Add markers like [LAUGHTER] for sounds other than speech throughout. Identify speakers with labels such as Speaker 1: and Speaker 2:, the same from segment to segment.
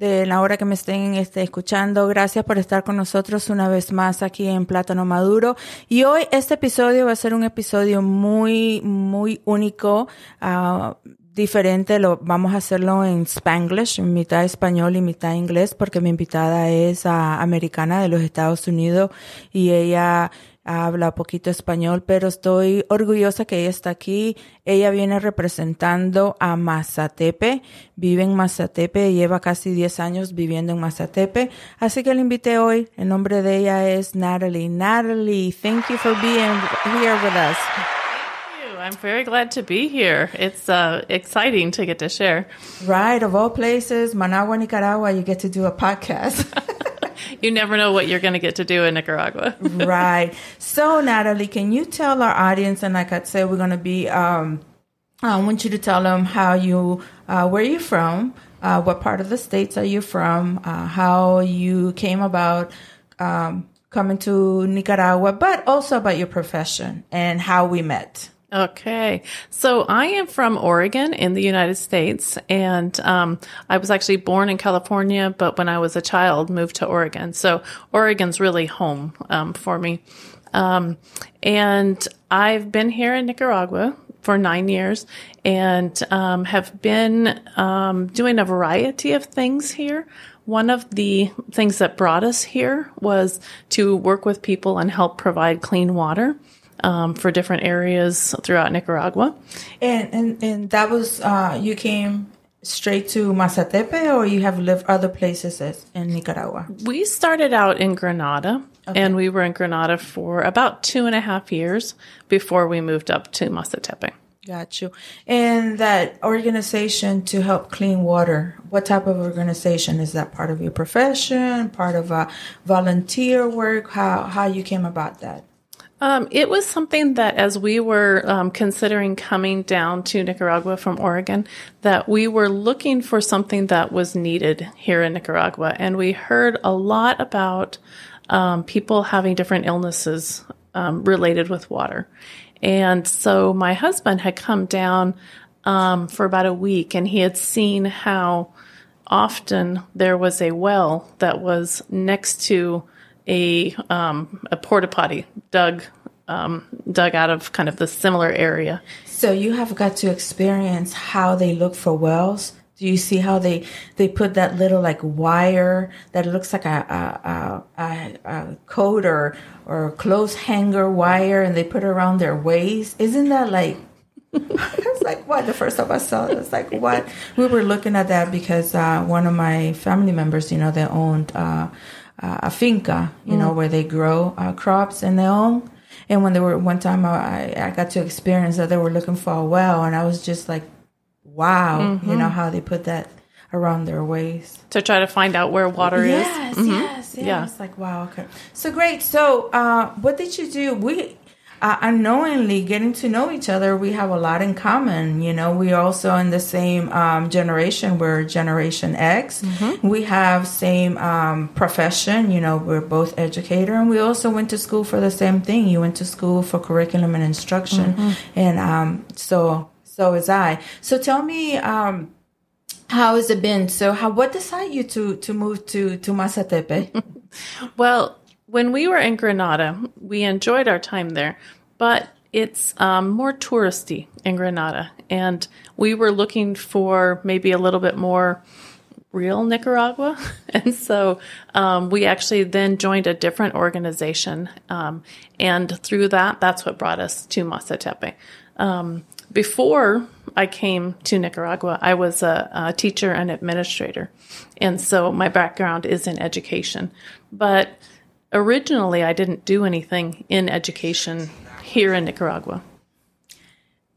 Speaker 1: de la hora que me estén este, escuchando. Gracias por estar con nosotros una vez más aquí en Plátano Maduro. Y hoy este episodio va a ser un episodio muy, muy único. Uh, diferente, lo vamos a hacerlo en Spanglish, mitad español y mitad inglés, porque mi invitada es uh, americana de los Estados Unidos y ella habla poquito español, pero estoy orgullosa que ella está aquí. Ella viene representando a Mazatepe, vive en Mazatepe, lleva casi 10 años viviendo en Mazatepe, así que la invité hoy. El nombre de ella es Natalie. Natalie, thank you for being here with us.
Speaker 2: I'm very glad to be here. It's uh, exciting to get to share.
Speaker 1: Right, of all places, Managua, Nicaragua, you get to do a podcast. [LAUGHS]
Speaker 2: you never know what you're going to get to do in Nicaragua. [LAUGHS]
Speaker 1: right. So, Natalie, can you tell our audience, and like I said, we're going to be, um, I want you to tell them how you, uh, where you're from, uh, what part of the states are you from, uh, how you came about um, coming to Nicaragua, but also about your profession and how we met.
Speaker 2: Okay. So I am from Oregon in the United States and, um, I was actually born in California, but when I was a child moved to Oregon. So Oregon's really home, um, for me. Um, and I've been here in Nicaragua for nine years and, um, have been, um, doing a variety of things here. One of the things that brought us here was to work with people and help provide clean water um, for different areas throughout Nicaragua.
Speaker 1: And and and that was uh, you came straight to Masatepe, or you have lived other places in Nicaragua?
Speaker 2: We started out in Granada. Okay. And we were in Granada for about two and a half years before we moved up to Masatepe.
Speaker 1: Got you. And that organization to help clean water, what type of organization is that? Part of your profession, part of a volunteer work? How how you came about that?
Speaker 2: Um, it was something that as we were um, considering coming down to Nicaragua from Oregon, that we were looking for something that was needed here in Nicaragua. And we heard a lot about um, people having different illnesses um, related with water. And so my husband had come down um, for about a week and he had seen how often there was a well that was next to a um, a porta potty dug um, dug out of kind of the similar area.
Speaker 1: So you have got to experience how they look for wells. Do you see how they they put that little like wire that looks like a a, a, a coat or or clothes hanger wire, and they put it around their waist? Isn't that like [LAUGHS] it's like what the first time I saw it, it's like what we were looking at that because uh, one of my family members, you know, they owned uh, uh, a finca, you mm. know, where they grow uh, crops and they own. And when they were one time, I, I got to experience that they were looking for a well, and I was just like, wow, mm-hmm. you know how they put that around their waist
Speaker 2: to try to find out where water
Speaker 1: yes, is. Mm-hmm. Yes, yes, yeah. It's like wow, okay. So great. So, uh, what did you do? We uh, unknowingly getting to know each other, we have a lot in common. You know, we are also in the same um, generation. We're Generation X. Mm-hmm. We have same um, profession. You know, we're both educator, and we also went to school for the same thing. You went to school for curriculum and instruction, mm-hmm. and um, so so is I. So tell me. Um, how has it been? So, how what decided you to to move to to Masatepe? [LAUGHS]
Speaker 2: well, when we were in Granada, we enjoyed our time there, but it's um, more touristy in Granada. And we were looking for maybe a little bit more real Nicaragua. [LAUGHS] and so um, we actually then joined a different organization. Um, and through that, that's what brought us to Masatepe. Um, before I came to Nicaragua, I was a, a, teacher and administrator. And so my background is in education. But originally I didn't do anything in education here in Nicaragua.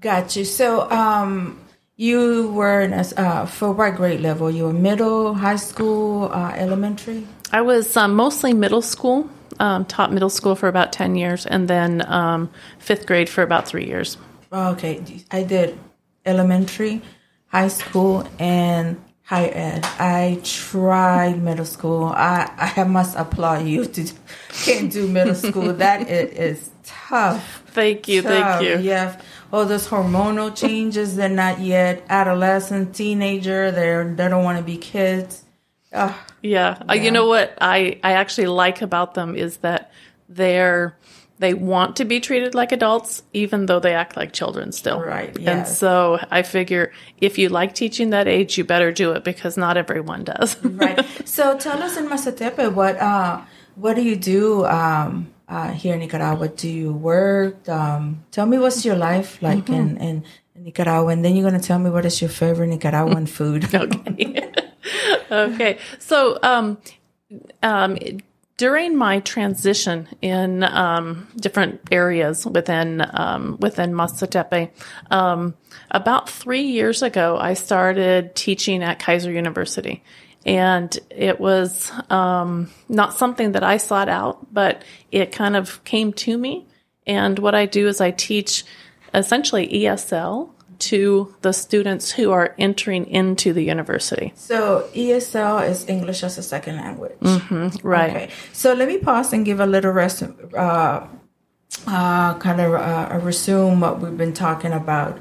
Speaker 1: Got you. So, um, you were in a, uh, for what grade level? You were middle, high school, uh, elementary?
Speaker 2: I was um, mostly middle school. um, taught middle school for about 10 years and then um, fifth grade for about three years.
Speaker 1: Okay, I did elementary, high school, and higher ed. I tried middle school. I, I must applaud you to can't do middle school. [LAUGHS] That it is tough.
Speaker 2: Thank you, thank you.
Speaker 1: Yeah. Oh, those hormonal changes. They're not yet adolescent, teenager. They're they don't want to be kids. Ugh.
Speaker 2: Yeah. Uh, you know what I, I actually like about them is that they're they want to be treated like adults even though they act like children still.
Speaker 1: Right,
Speaker 2: And so I figure if you like teaching that age, you better do it because not everyone does. [LAUGHS]
Speaker 1: right. So tell us in Masatepe, what uh, what do you do um, uh, here in Nicaragua? Do you work? Um, tell me what's your life like in, in, in Nicaragua, and then you're gonna tell me what is your favorite Nicaraguan [LAUGHS] food.
Speaker 2: okay. [LAUGHS] okay. So, um, um, during my transition in um, different areas within um, within Masatepe, um, about three years ago, I started teaching at Keiser University, and it was um, not something that I sought out, but it kind of came to me. And what I do is I teach essentially ESL to the students who are entering into the university.
Speaker 1: So ESL is English as a second language.
Speaker 2: Right.
Speaker 1: Okay. So let me pause and give a little rest, uh, uh, kind of uh, a resume what we've been talking about.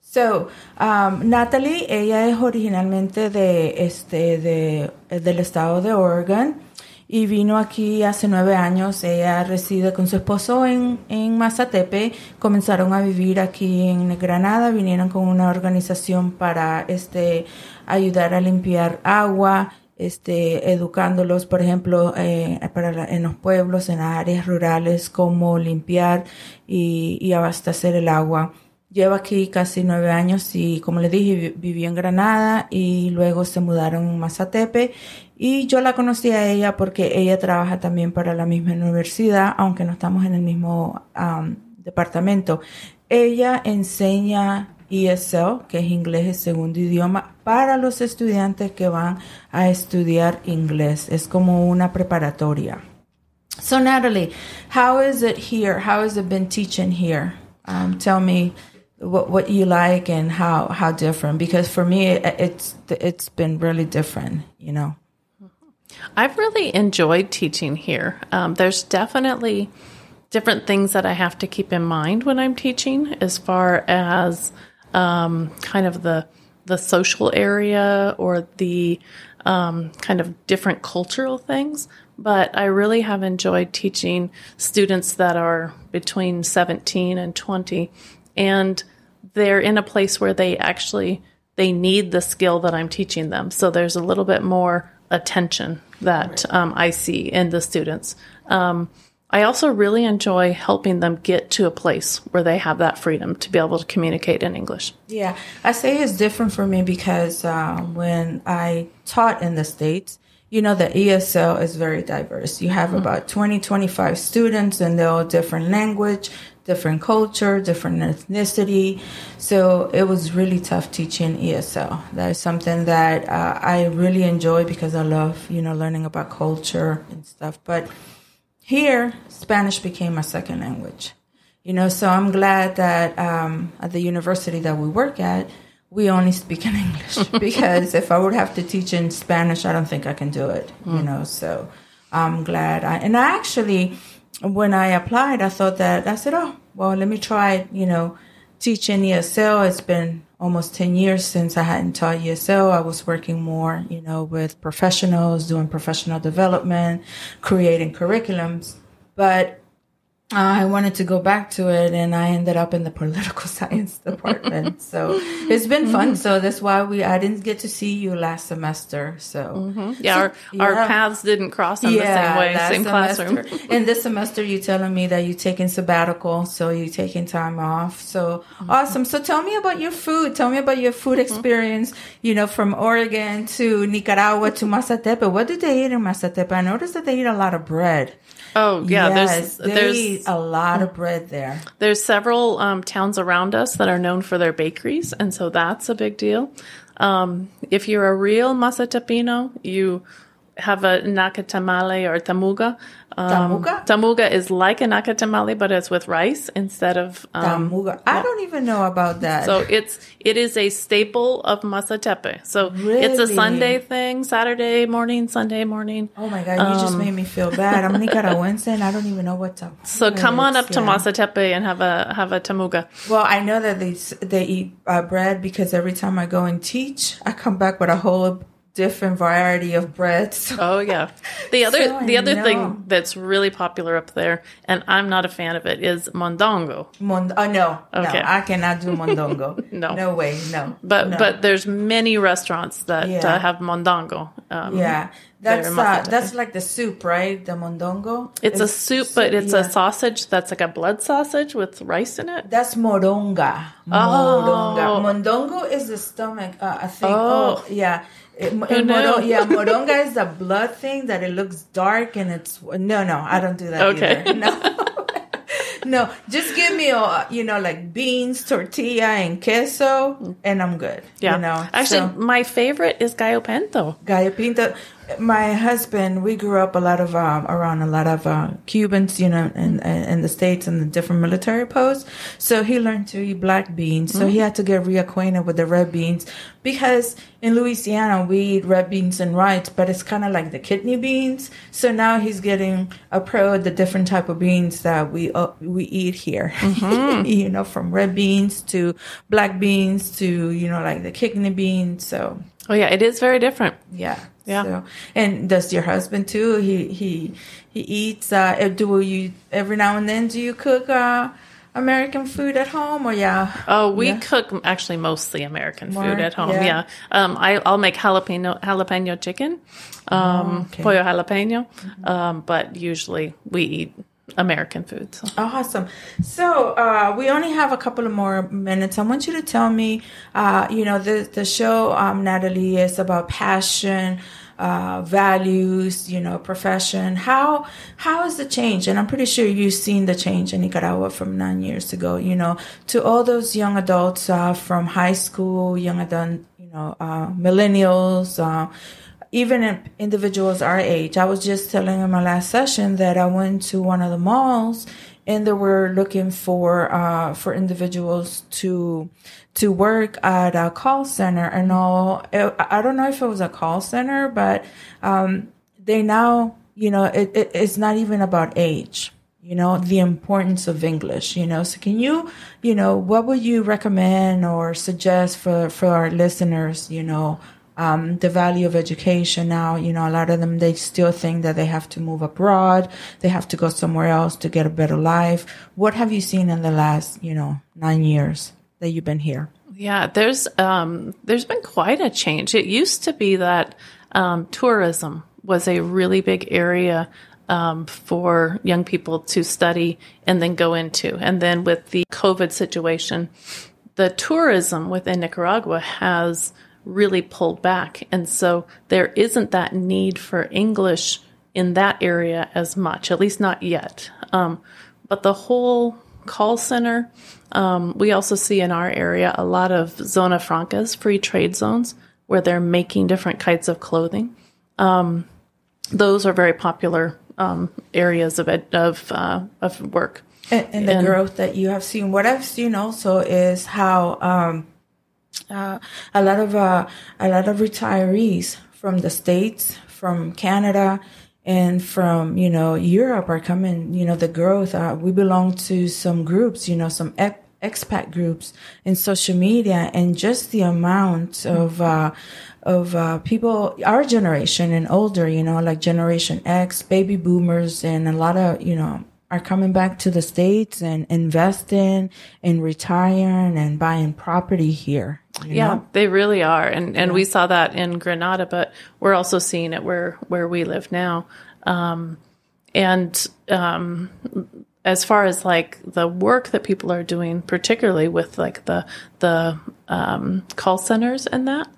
Speaker 1: So, um, Natalie, ella es originalmente de este de del estado de Oregon y vino aquí hace nueve años. Ella reside con su esposo en, en Mazatepe. Comenzaron a vivir aquí en Granada. Vinieron con una organización para este ayudar a limpiar agua, este, educándolos, por ejemplo, eh, para en los pueblos, en las áreas rurales, cómo limpiar y, y abastecer el agua. Lleva aquí casi nueve años y, como le dije, vi- vivió en Granada y luego se mudaron a Mazatepe. Y yo la conocí a ella porque ella trabaja también para la misma universidad, aunque no estamos en el mismo am, departamento. Ella enseña ESL, que es inglés de segundo idioma, para los estudiantes que van a estudiar inglés. Es como una preparatoria. So Natalie, how is it here? How has it been teaching here? Um, tell me what what you like and how how different. Because for me, it, it's it's been really different. You know.
Speaker 2: I've really enjoyed teaching here. Um, there's definitely different things that I have to keep in mind when I'm teaching, as far as um, kind of the the social area or the um, kind of different cultural things. But I really have enjoyed teaching students that are between 17 and 20, and they're in a place where they actually they need the skill that I'm teaching them. So there's a little bit more attention that um, I see in the students. Um, I also really enjoy helping them get to a place where they have that freedom to be able to communicate in English.
Speaker 1: Yeah, I say it's different for me because uh, when I taught in the States, you know, the ESL is very diverse. You have about 20, 25 students and they're all different language, different culture, different ethnicity. So it was really tough teaching ESL. That is something that uh, I really enjoy because I love, you know, learning about culture and stuff. But here, Spanish became my second language. You know, so I'm glad that um, at the university that we work at, we only speak in [LAUGHS] English because if I would have to teach in Spanish, I don't think I can do it. You know, so I'm glad. I, and I actually, when I applied, I thought that I said, oh, well, let me try. You know, teaching ESL. It's been almost 10 years since I hadn't taught ESL. I was working more, you know, with professionals, doing professional development, creating curriculums. But I wanted to go back to it and I ended up in the [LAUGHS] political science department. [LAUGHS] so it's been fun. Mm-hmm. So that's why we, I didn't get to see you last semester. So mm-hmm.
Speaker 2: Yeah, our, our
Speaker 1: yeah.
Speaker 2: paths didn't cross in the same way, same classroom.
Speaker 1: semester. and this semester, you're telling me that you're taking sabbatical, so you're taking time off. So mm-hmm. awesome. So tell me about your food. Tell me about your food experience. You know, from Oregon to Nicaragua to Masatepe. What do they eat in Masatepe? I noticed that they eat a lot of bread.
Speaker 2: Oh, yeah,
Speaker 1: yes,
Speaker 2: there's there's
Speaker 1: a lot of bread there.
Speaker 2: There's several um, towns around us that are known for their bakeries, and so that's a big deal. Um, if you're a real Masatepino, you have a nakatamale or tamuga. Um,
Speaker 1: Tamuga?
Speaker 2: Tamuga is like a nakatamale, but it's with rice instead of. Um,
Speaker 1: Tamuga. I don't even know about that.
Speaker 2: so it's it is a staple of Masatepe. So it's a Sunday thing, Saturday morning, Sunday morning.
Speaker 1: oh my god, you just made me feel bad. I'm [LAUGHS] Nicaraguense and I don't even know what Tamuga
Speaker 2: So come on up
Speaker 1: is.
Speaker 2: to
Speaker 1: Yeah.
Speaker 2: Masatepe and have a have a tamuga.
Speaker 1: Well, I know that they they eat uh, bread because every time I go and teach, I come back with a whole different variety of breads. [LAUGHS]
Speaker 2: Oh yeah. The other
Speaker 1: So
Speaker 2: the other
Speaker 1: know.
Speaker 2: thing that's really popular up there, and I'm not a fan of it, is mondongo.
Speaker 1: Mond- oh no,
Speaker 2: Okay.
Speaker 1: no, I cannot do mondongo. [LAUGHS]
Speaker 2: No.
Speaker 1: no way, no.
Speaker 2: But
Speaker 1: no.
Speaker 2: but there's many restaurants that
Speaker 1: Yeah.
Speaker 2: uh, have mondongo. Um,
Speaker 1: yeah, that's uh, that's like the soup, right? The mondongo.
Speaker 2: It's a soup, but it's
Speaker 1: yeah.
Speaker 2: a sausage that's like a blood sausage with rice in it.
Speaker 1: That's moronga. Moronga. Mondongo is the stomach. Uh, I think. Oh,
Speaker 2: Oh.
Speaker 1: yeah. It,
Speaker 2: knew?
Speaker 1: moron- yeah, [LAUGHS] moronga is the blood thing that it looks dark and it's no, no. I don't do that.
Speaker 2: Okay.
Speaker 1: either. [LAUGHS] No. No, just give me a you know like beans, tortilla, and queso, and I'm good.
Speaker 2: Yeah.
Speaker 1: you know.
Speaker 2: Actually,
Speaker 1: So-
Speaker 2: my favorite is gallo pinto.
Speaker 1: Gallo Pinto. My husband, we grew up a lot of um, around a lot of uh, Cubans, you know, in, in the states and the different military posts. So he learned to eat black beans. So he had to get reacquainted with the red beans because in Louisiana we eat red beans and rice, but it's kind of like the kidney beans. So now he's getting a pro the different type of beans that we uh, we eat here. [LAUGHS] you know, from red beans to black beans to you know like the kidney beans. So
Speaker 2: Oh yeah, it is very different.
Speaker 1: yeah.
Speaker 2: Yeah.
Speaker 1: So, and does your husband too? He he he eats. Uh, do you every now and then? Do you cook uh, American food at home or yeah?
Speaker 2: Oh, we
Speaker 1: Yeah.
Speaker 2: cook actually mostly American
Speaker 1: More,
Speaker 2: food at home.
Speaker 1: yeah.
Speaker 2: Yeah, Um, I, I'll make jalapeno jalapeno chicken, um,
Speaker 1: Oh, okay.
Speaker 2: pollo jalapeno, um, but usually we eat American food. So.
Speaker 1: Awesome. So uh, we only have a couple of more minutes. I want you to tell me, uh, you know, the the show, um, Natalie, is about passion, uh, values, you know, profession. How how is the change? And I'm pretty sure you've seen the change in Nicaragua from nine years ago. You know, to all those young adults uh, from high school, young adult, you know, uh, millennials. Even individuals our age. I was just telling in my last session that I went to one of the malls and they were looking for uh, for individuals to to work at a call center and all. I don't know if it was a call center, but um, they now you know it, it, it's not even about age you know the importance of english you know so can you you know what would you recommend or suggest for for our listeners you know um, the value of education now you know a lot of them they still think that they have to move abroad they have to go somewhere else to get a better life. What have you seen in the last you know nine years that you've been here?
Speaker 2: Yeah, there's um, there's been quite a change. It used to be that um, tourism was a really big area um, for young people to study and then go into, and then with the COVID situation, the tourism within Nicaragua has really pulled back, and so there isn't that need for English in that area as much, at least not yet. Um, but the whole call center. Um, we also see in our area a lot of zona francas, free trade zones, where they're making different kinds of clothing. Um, those are very popular um, areas of ed- of uh, of work.
Speaker 1: and, and the
Speaker 2: And-
Speaker 1: growth that you have seen. What I've seen also is how um, a lot of uh, a lot of retirees from the states, from Canada, and from you know Europe are coming. You know the growth. Uh, we belong to some groups. You know some expat groups in social media, and just the amount of. Uh, of uh, people, our generation and older, you know, like Generation X, baby boomers, and a lot of, you know, are coming back to the States and investing and retiring and buying property here.
Speaker 2: Yeah,
Speaker 1: know?
Speaker 2: they really are, and and we saw that in Granada, but we're also seeing it where where we live now. Um, and um, as far as like the work that people are doing, particularly with like the the um, call centers and that,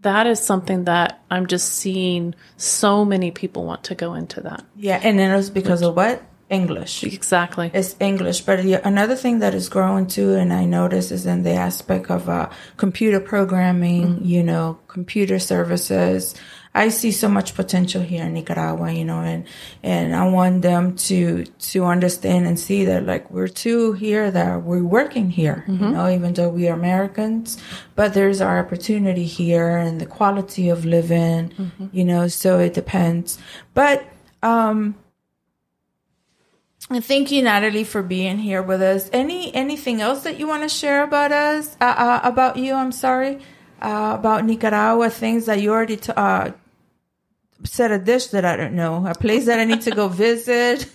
Speaker 2: that is something that I'm just seeing so many people want to go into that.
Speaker 1: Yeah. And then it's because of what? English.
Speaker 2: Exactly.
Speaker 1: It's English. But another thing that is growing too, and I notice is in the aspect of uh, computer programming, you know, computer services. I see so much potential here in Nicaragua, you know, and, and I want them to, to understand and see that like we're two here that we're working here, you know, even though we are Americans, but there's our opportunity here and the quality of living, you know, so it depends. But, um, and thank you, Natalie, for being here with us. Any anything else that you want to share about us, uh, uh, about you? I'm sorry, uh, about Nicaragua. Things that you already t- uh, said a dish that I don't know, a place that I need to go [LAUGHS] visit.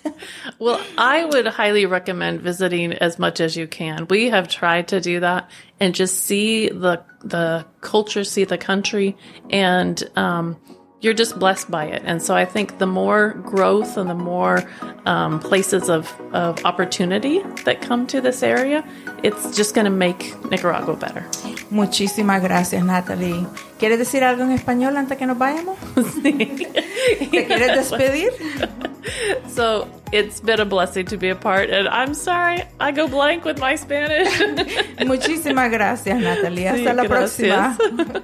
Speaker 2: Well, I would highly recommend visiting as much as you can. We have tried to do that and just see the the culture, see the country, and um, you're just blessed by it. And so I think the more growth and the more um, places of, of opportunity that come to this area, it's just going to make Nicaragua better.
Speaker 1: Muchísimas gracias, Natalie. ¿Quieres decir algo en español antes que nos vayamos? [LAUGHS] ¿Te quieres despedir? [LAUGHS]
Speaker 2: So it's been a blessing to be a part, and I'm sorry I go blank with my Spanish. [LAUGHS]
Speaker 1: Muchísimas gracias, Natalie. Hasta
Speaker 2: Sí,
Speaker 1: la
Speaker 2: gracias.
Speaker 1: próxima.